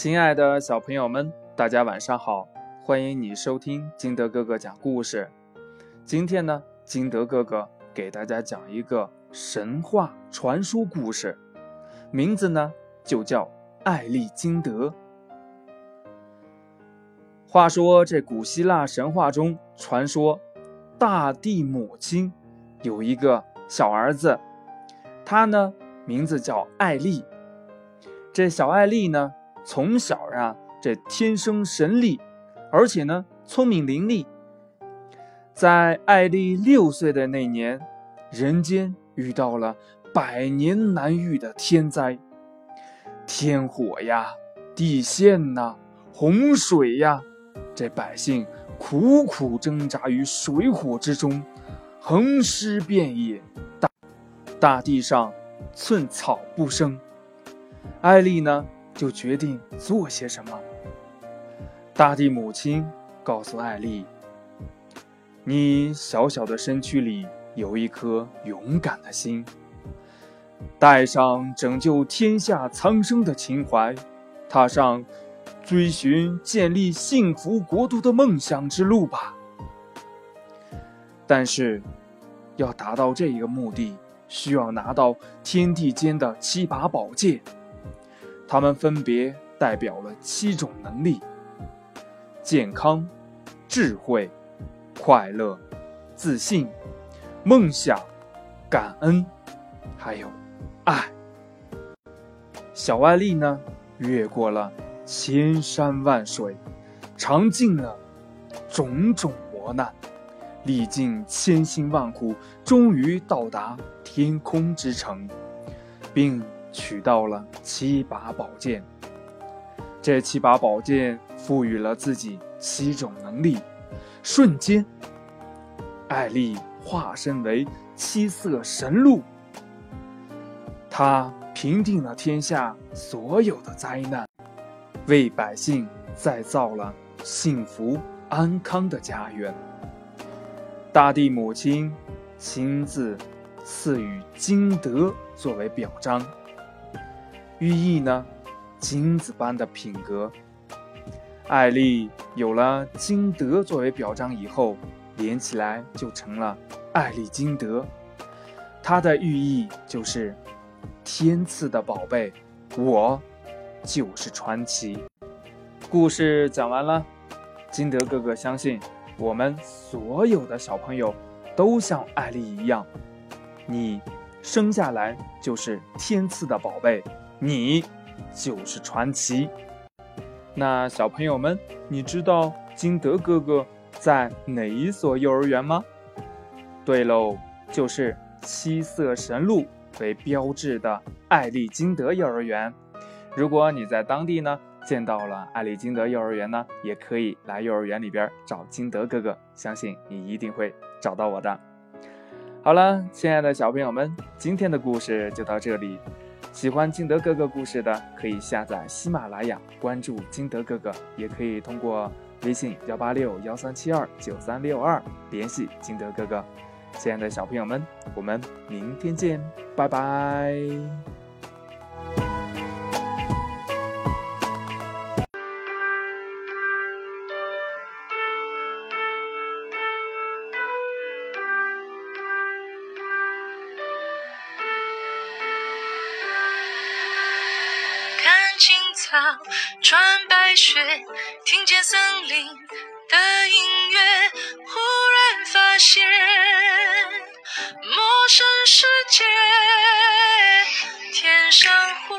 亲爱的小朋友们，大家晚上好！欢迎你收听金德哥哥讲故事。今天呢，金德哥哥给大家讲一个神话传说故事，名字呢就叫艾丽金德。话说这古希腊神话中传说，大地母亲有一个小儿子，他呢名字叫艾丽。这小艾丽呢。从小啊，这天生神力，而且呢聪明伶俐。在艾丽六岁的那年，人间遇到了百年难遇的天灾，天火呀，地陷呐，洪水呀，这百姓苦苦挣扎于水火之中，横尸遍野，大大地上寸草不生。艾丽呢？就决定做些什么。大地母亲告诉艾丽：“你小小的身躯里有一颗勇敢的心，带上拯救天下苍生的情怀，踏上追寻建立幸福国度的梦想之路吧。但是，要达到这一个目的，需要拿到天地间的七把宝剑。”他们分别代表了七种能力：健康、智慧、快乐、自信、梦想、感恩，还有爱。小艾丽呢，越过了千山万水，尝尽了种种磨难，历尽千辛万苦，终于到达天空之城，并。取到了七把宝剑，这七把宝剑赋予了自己七种能力，瞬间，艾丽化身为七色神鹿，她平定了天下所有的灾难，为百姓再造了幸福安康的家园。大地母亲亲自赐予金德作为表彰。寓意呢，金子般的品格。艾丽有了金德作为表彰以后，连起来就成了艾丽金德。它的寓意就是天赐的宝贝，我就是传奇。故事讲完了，金德哥哥相信我们所有的小朋友都像艾丽一样，你生下来就是天赐的宝贝。你就是传奇。那小朋友们，你知道金德哥哥在哪一所幼儿园吗？对喽，就是七色神鹿为标志的艾丽金德幼儿园。如果你在当地呢见到了艾丽金德幼儿园呢，也可以来幼儿园里边找金德哥哥，相信你一定会找到我的。好了，亲爱的小朋友们，今天的故事就到这里。喜欢金德哥哥故事的，可以下载喜马拉雅，关注金德哥哥，也可以通过微信幺八六幺三七二九三六二联系金德哥哥。亲爱的小朋友们，我们明天见，拜拜。草穿白雪，听见森林的音乐，忽然发现陌生世界。天上湖，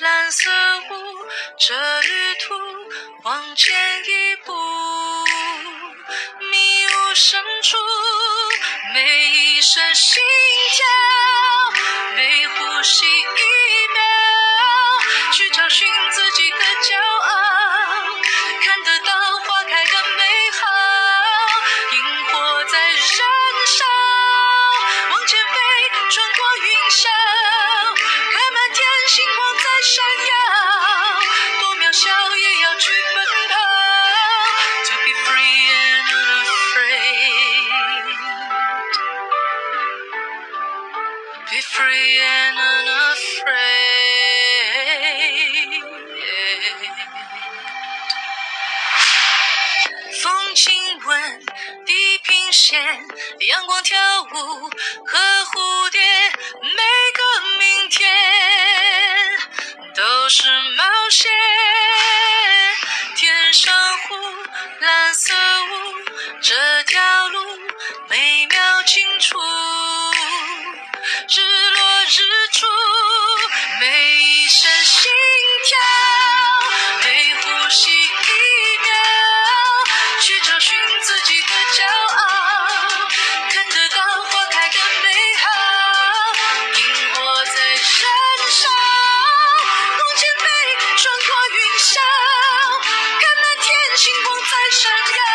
蓝色雾，这旅途往前一步，迷雾深处，每一声心现，阳光跳舞和蝴蝶，每个明天都是冒险。天上湖，蓝色雾，这条路美妙清楚。日落日出，每一声心跳，每呼吸一秒，去找寻星光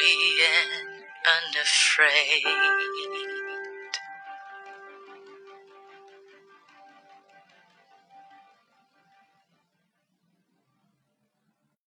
free and unafraid.